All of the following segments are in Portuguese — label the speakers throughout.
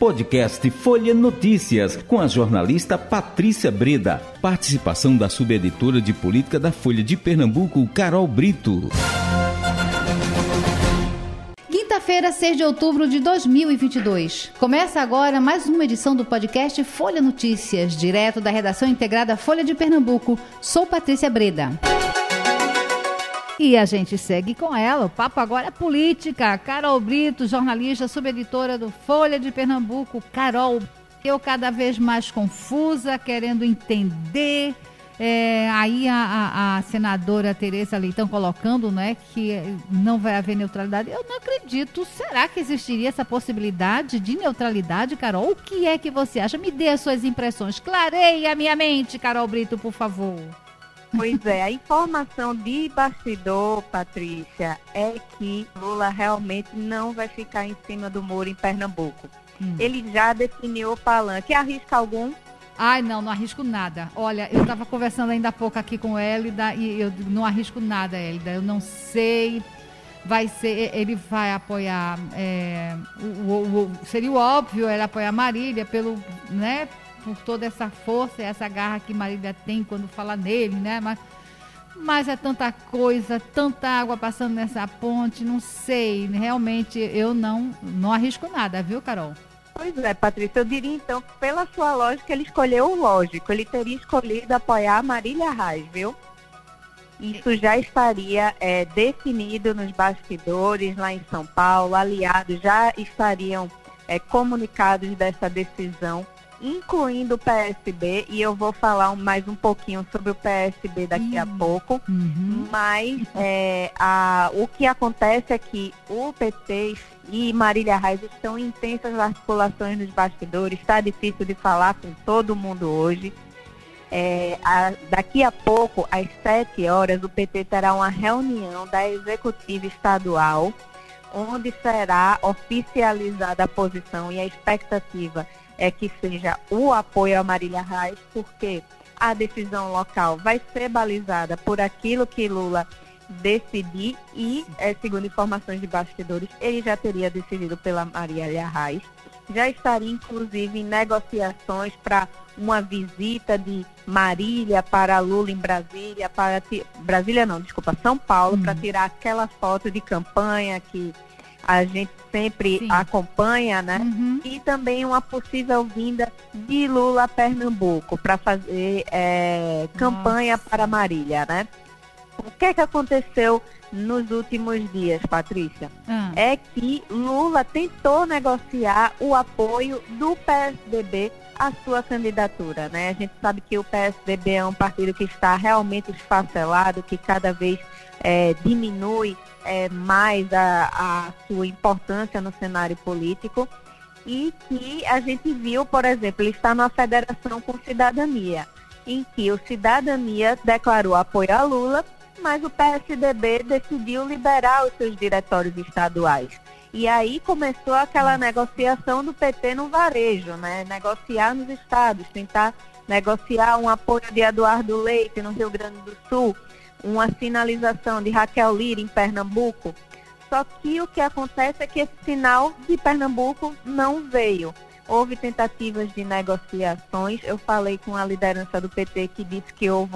Speaker 1: Podcast Folha Notícias, com a jornalista Patrícia Breda. Participação da subeditora de política da Folha de Pernambuco, Carol Brito.
Speaker 2: Quinta-feira, 6 de outubro de 2022. Começa agora mais uma edição do podcast Folha Notícias, direto da redação integrada Folha de Pernambuco. Sou Patrícia Breda. E a gente segue com ela. O papo agora é política. Carol Brito, jornalista, subeditora do Folha de Pernambuco. Carol, eu cada vez mais confusa, querendo entender. É, aí a, a, a, senadora Tereza Leitão colocando né, que não vai haver neutralidade. Eu não acredito. Será que existiria essa possibilidade de neutralidade, Carol? O que é que você acha? Me dê as suas impressões. Clareie a minha mente, Carol Brito, por favor.
Speaker 3: Pois é, a informação de bastidor, Patrícia, é que Lula realmente não vai ficar em cima do muro em Pernambuco. Hum. Ele já definiu o palanque. Arrisca algum?
Speaker 2: Ai, não, não arrisco nada. Olha, eu estava conversando ainda há pouco aqui com Hélida e eu não arrisco nada, Hélida. Eu não sei. Vai ser, ele vai apoiar. É, o, o, o, seria o óbvio ele apoiar Marília pelo, né, por toda essa força e essa garra que Marília tem quando fala nele, né? Mas, mas é tanta coisa, tanta água passando nessa ponte, não sei. Realmente eu não, não arrisco nada, viu, Carol?
Speaker 3: Pois é, Patrícia, eu diria então que pela sua lógica ele escolheu o lógico, ele teria escolhido apoiar a Marília Reis, viu? Isso já estaria é, definido nos bastidores lá em São Paulo, aliados já estariam é, comunicados dessa decisão incluindo o PSB, e eu vou falar mais um pouquinho sobre o PSB daqui uhum. a pouco, uhum. mas é, a, o que acontece é que o PT e Marília Reis estão em intensas articulações nos bastidores, está difícil de falar com todo mundo hoje. É, a, daqui a pouco, às 7 horas, o PT terá uma reunião da executiva estadual, onde será oficializada a posição e a expectativa é que seja o apoio a Marília Reis, porque a decisão local vai ser balizada por aquilo que Lula decidir e, é, segundo informações de bastidores, ele já teria decidido pela Marília Reis. Já estaria, inclusive, em negociações para uma visita de Marília para Lula em Brasília, para Brasília não, desculpa, São Paulo, para uhum. tirar aquela foto de campanha que a gente sempre Sim. acompanha, né? Uhum. E também uma possível vinda de Lula a Pernambuco para fazer é, campanha para Marília, né? O que é que aconteceu nos últimos dias, Patrícia? Uhum. É que Lula tentou negociar o apoio do PSDB à sua candidatura, né? A gente sabe que o PSDB é um partido que está realmente esfacelado, que cada vez é, diminui é, mais a, a sua importância no cenário político e que a gente viu, por exemplo, ele está na federação com cidadania, em que o cidadania declarou apoio a Lula, mas o PSDB decidiu liberar os seus diretórios estaduais. E aí começou aquela negociação do PT no varejo, né? Negociar nos estados, tentar negociar um apoio de Eduardo Leite no Rio Grande do Sul, uma sinalização de Raquel Lira em Pernambuco. Só que o que acontece é que esse sinal de Pernambuco não veio. Houve tentativas de negociações. Eu falei com a liderança do PT que disse que houve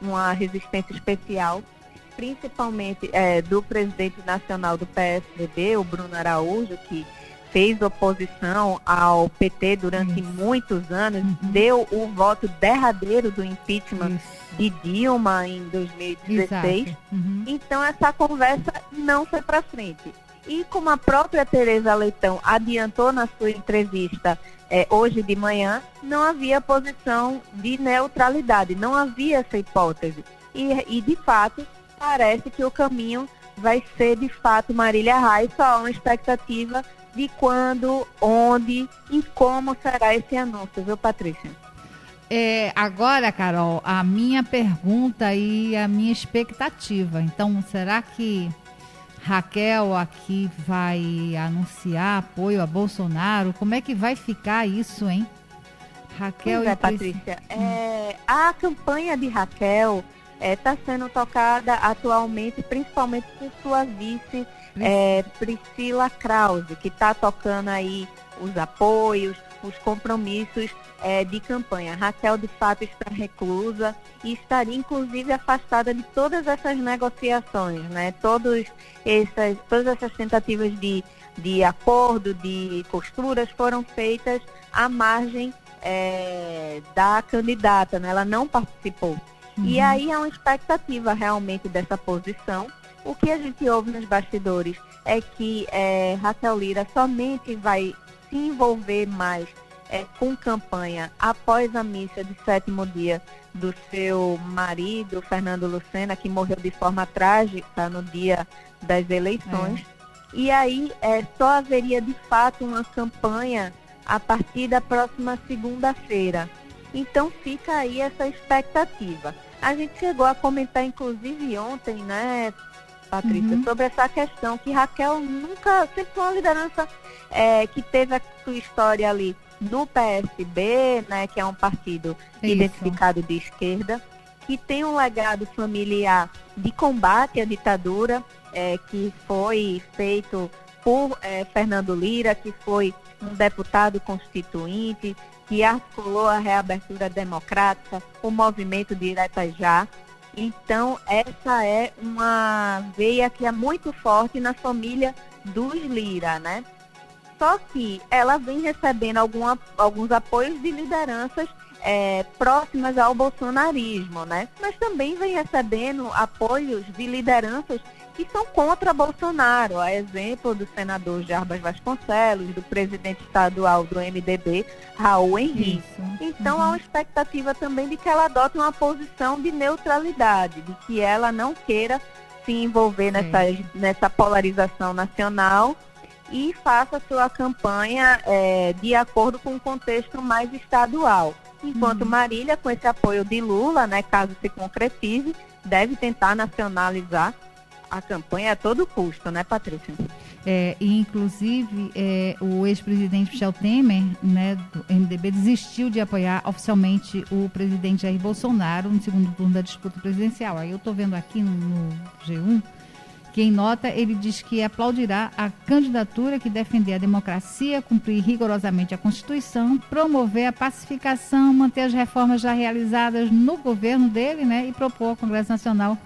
Speaker 3: uma, resistência especial, principalmente é, do presidente nacional do PSDB, o Bruno Araújo, que fez oposição ao PT durante Isso. muitos anos, uhum. deu o voto derradeiro do impeachment Isso. de Dilma em 2016. Uhum. Então essa conversa não foi para frente. E como a própria Tereza Leitão adiantou na sua entrevista é, hoje de manhã, não havia posição de neutralidade, não havia essa hipótese. E, e de fato, parece que o caminho vai ser de fato Marília Reis, só há uma expectativa de quando, onde e como será esse anúncio, viu, Patrícia?
Speaker 2: É, agora, Carol, a minha pergunta e a minha expectativa. Então, será que Raquel aqui vai anunciar apoio a Bolsonaro? Como é que vai ficar isso, hein?
Speaker 3: Raquel pois é, Patrícia. É, a campanha de Raquel está é, sendo tocada atualmente, principalmente por sua vice é, Priscila Krause, que está tocando aí os apoios, os compromissos é, de campanha. Raquel, de fato, está reclusa e estaria, inclusive, afastada de todas essas negociações, né? Todos essas, todas essas tentativas de, de acordo, de costuras foram feitas à margem é, da candidata, né? ela não participou. Uhum. E aí há uma expectativa realmente dessa posição. O que a gente ouve nos bastidores é que é, Raquel Lira somente vai se envolver mais é, com campanha após a missa de sétimo dia do seu marido, Fernando Lucena, que morreu de forma trágica no dia das eleições. É. E aí é, só haveria de fato uma campanha a partir da próxima segunda-feira. Então fica aí essa expectativa. A gente chegou a comentar, inclusive ontem, né, Patrícia, uhum. sobre essa questão que Raquel nunca, sempre foi uma liderança é, que teve a sua história ali no PSB, né, que é um partido Isso. identificado de esquerda, que tem um legado familiar de combate à ditadura, é, que foi feito por é, Fernando Lira, que foi um deputado constituinte, que articulou a reabertura democrática, o movimento Direta Já. Então, essa é uma veia que é muito forte na família dos Lira, né? Só que ela vem recebendo alguma, alguns apoios de lideranças é, próximas ao bolsonarismo, né? Mas também vem recebendo apoios de lideranças que são contra Bolsonaro, a exemplo do senador Jarbas Vasconcelos, do presidente estadual do MDB, Raul Henrique. Então uhum. há uma expectativa também de que ela adote uma posição de neutralidade, de que ela não queira se envolver nessa, nessa polarização nacional e faça sua campanha é, de acordo com o contexto mais estadual. Enquanto uhum. Marília, com esse apoio de Lula, né, caso se concretize, deve tentar nacionalizar a campanha a todo custo, né, Patrícia?
Speaker 2: É, e inclusive é, o ex-presidente Michel Temer, né, do MDB, desistiu de apoiar oficialmente o presidente Jair Bolsonaro no segundo turno da disputa presidencial. Aí eu estou vendo aqui no, no G1 que em nota ele diz que aplaudirá a candidatura que defender a democracia, cumprir rigorosamente a Constituição, promover a pacificação, manter as reformas já realizadas no governo dele, né, e propor ao Congresso Nacional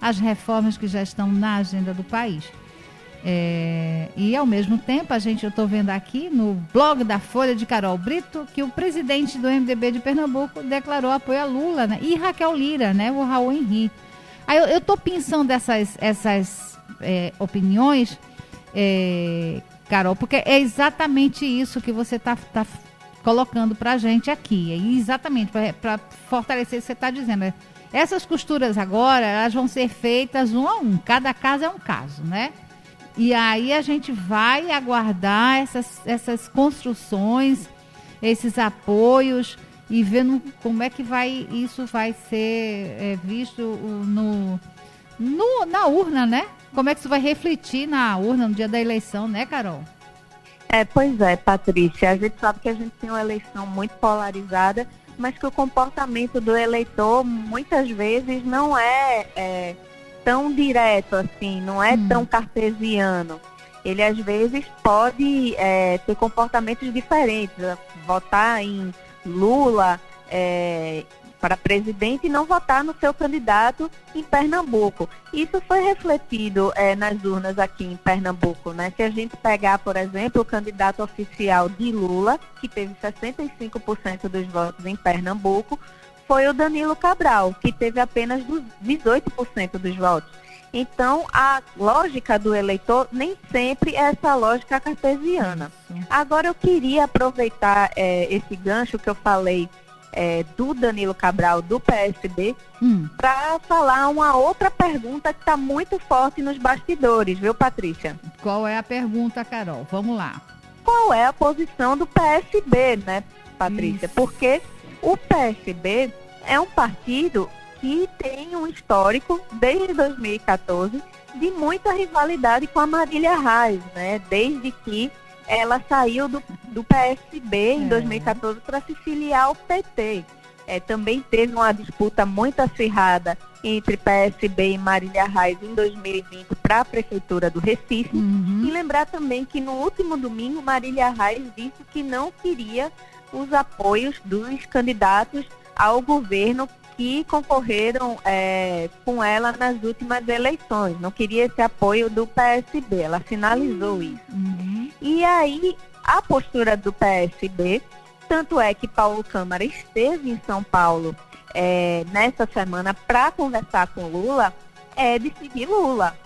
Speaker 2: as reformas que já estão na agenda do país. É, e ao mesmo tempo, a gente, eu estou vendo aqui no blog da Folha de Carol Brito que o presidente do MDB de Pernambuco declarou apoio a Lula né, e Raquel Lira, né, o Raul Henrique. Aí eu estou pensando essas, essas é, opiniões, é, Carol, porque é exatamente isso que você está tá colocando para a gente aqui. É exatamente para fortalecer o que você está dizendo. Essas costuras agora, elas vão ser feitas um a um. Cada caso é um caso, né? E aí a gente vai aguardar essas, essas construções, esses apoios e vendo como é que vai isso vai ser é, visto no, no, na urna, né? Como é que isso vai refletir na urna no dia da eleição, né, Carol?
Speaker 3: É, pois é, Patrícia. A gente sabe que a gente tem uma eleição muito polarizada mas que o comportamento do eleitor muitas vezes não é, é tão direto assim, não é hum. tão cartesiano. Ele às vezes pode é, ter comportamentos diferentes, votar em Lula é, para presidente e não votar no seu candidato em Pernambuco. Isso foi refletido é, nas urnas aqui em Pernambuco. Né? Se a gente pegar, por exemplo, o candidato oficial de Lula, que teve 65% dos votos em Pernambuco, foi o Danilo Cabral, que teve apenas 18% dos votos. Então, a lógica do eleitor nem sempre é essa lógica cartesiana. Agora, eu queria aproveitar é, esse gancho que eu falei é, do Danilo Cabral, do PSB, hum. para falar uma outra pergunta que está muito forte nos bastidores, viu, Patrícia?
Speaker 2: Qual é a pergunta, Carol? Vamos lá.
Speaker 3: Qual é a posição do PSB, né, Patrícia? Isso. Porque o PSB é um partido que tem um histórico, desde 2014, de muita rivalidade com a Marília Reis, né? Desde que ela saiu do, do PSB em 2014 é. para se filiar ao PT. É, também teve uma disputa muito acirrada entre PSB e Marília Reis em 2020 para a Prefeitura do Recife. Uhum. E lembrar também que no último domingo, Marília Reis disse que não queria os apoios dos candidatos ao governo que concorreram é, com ela nas últimas eleições. Não queria esse apoio do PSB, ela sinalizou isso. Uhum. E aí, a postura do PSB, tanto é que Paulo Câmara esteve em São Paulo é, nessa semana para conversar com Lula, é de seguir Lula.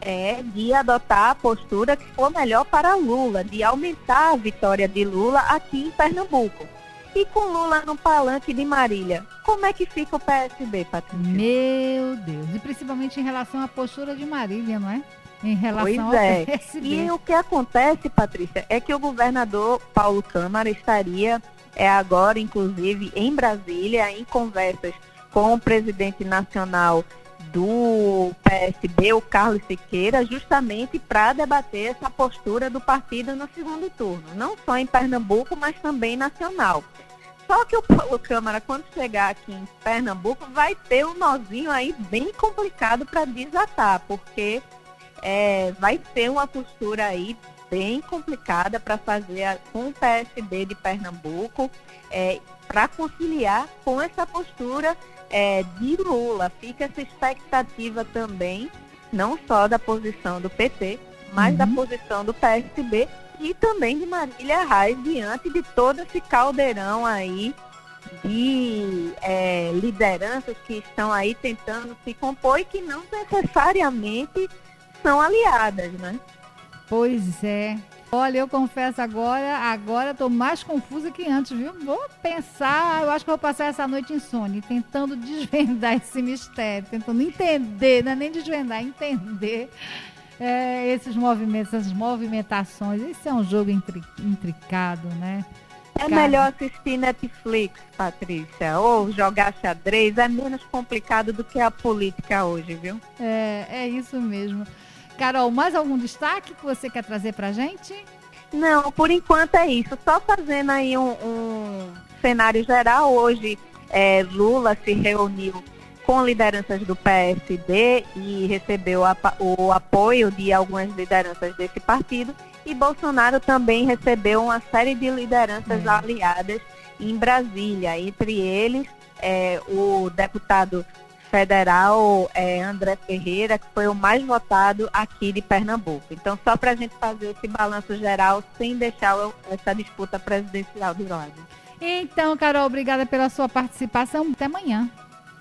Speaker 3: É de adotar a postura que for melhor para Lula, de aumentar a vitória de Lula aqui em Pernambuco. E com Lula no palanque de Marília, como é que fica o PSB, Patrícia?
Speaker 2: Meu Deus, e principalmente em relação à postura de Marília, não é? Em relação
Speaker 3: pois
Speaker 2: ao
Speaker 3: é.
Speaker 2: PSB.
Speaker 3: E o que acontece, Patrícia, é que o governador Paulo Câmara estaria é, agora, inclusive, em Brasília, em conversas com o presidente nacional do PSB, o Carlos Siqueira, justamente para debater essa postura do partido no segundo turno, não só em Pernambuco, mas também nacional. Só que o Paulo Câmara, quando chegar aqui em Pernambuco, vai ter um nozinho aí bem complicado para desatar, porque é, vai ter uma postura aí bem complicada para fazer a, com o PSB de Pernambuco, é, para conciliar com essa postura é, de Lula. Fica essa expectativa também, não só da posição do PT, mas uhum. da posição do PSB e também de Marília Reis diante de todo esse caldeirão aí de é, lideranças que estão aí tentando se compor e que não necessariamente são aliadas, né?
Speaker 2: Pois é. Olha, eu confesso agora, agora estou mais confusa que antes, viu? Vou pensar, eu acho que vou passar essa noite insônia, tentando desvendar esse mistério, tentando entender, não é nem desvendar, entender é, esses movimentos, essas movimentações. Isso é um jogo intri, intricado, né?
Speaker 3: É Cara... melhor assistir Netflix, Patrícia, ou jogar xadrez, é menos complicado do que a política hoje, viu?
Speaker 2: É, é isso mesmo. Carol, mais algum destaque que você quer trazer pra gente?
Speaker 3: Não, por enquanto é isso. Só fazendo aí um, um cenário geral, hoje é, Lula se reuniu com lideranças do PSD e recebeu a, o apoio de algumas lideranças desse partido. E Bolsonaro também recebeu uma série de lideranças é. aliadas em Brasília, entre eles é, o deputado federal é, André Ferreira, que foi o mais votado aqui de Pernambuco. Então, só para a gente fazer esse balanço geral, sem deixar essa disputa presidencial de lado.
Speaker 2: Então, Carol, obrigada pela sua participação. Até amanhã.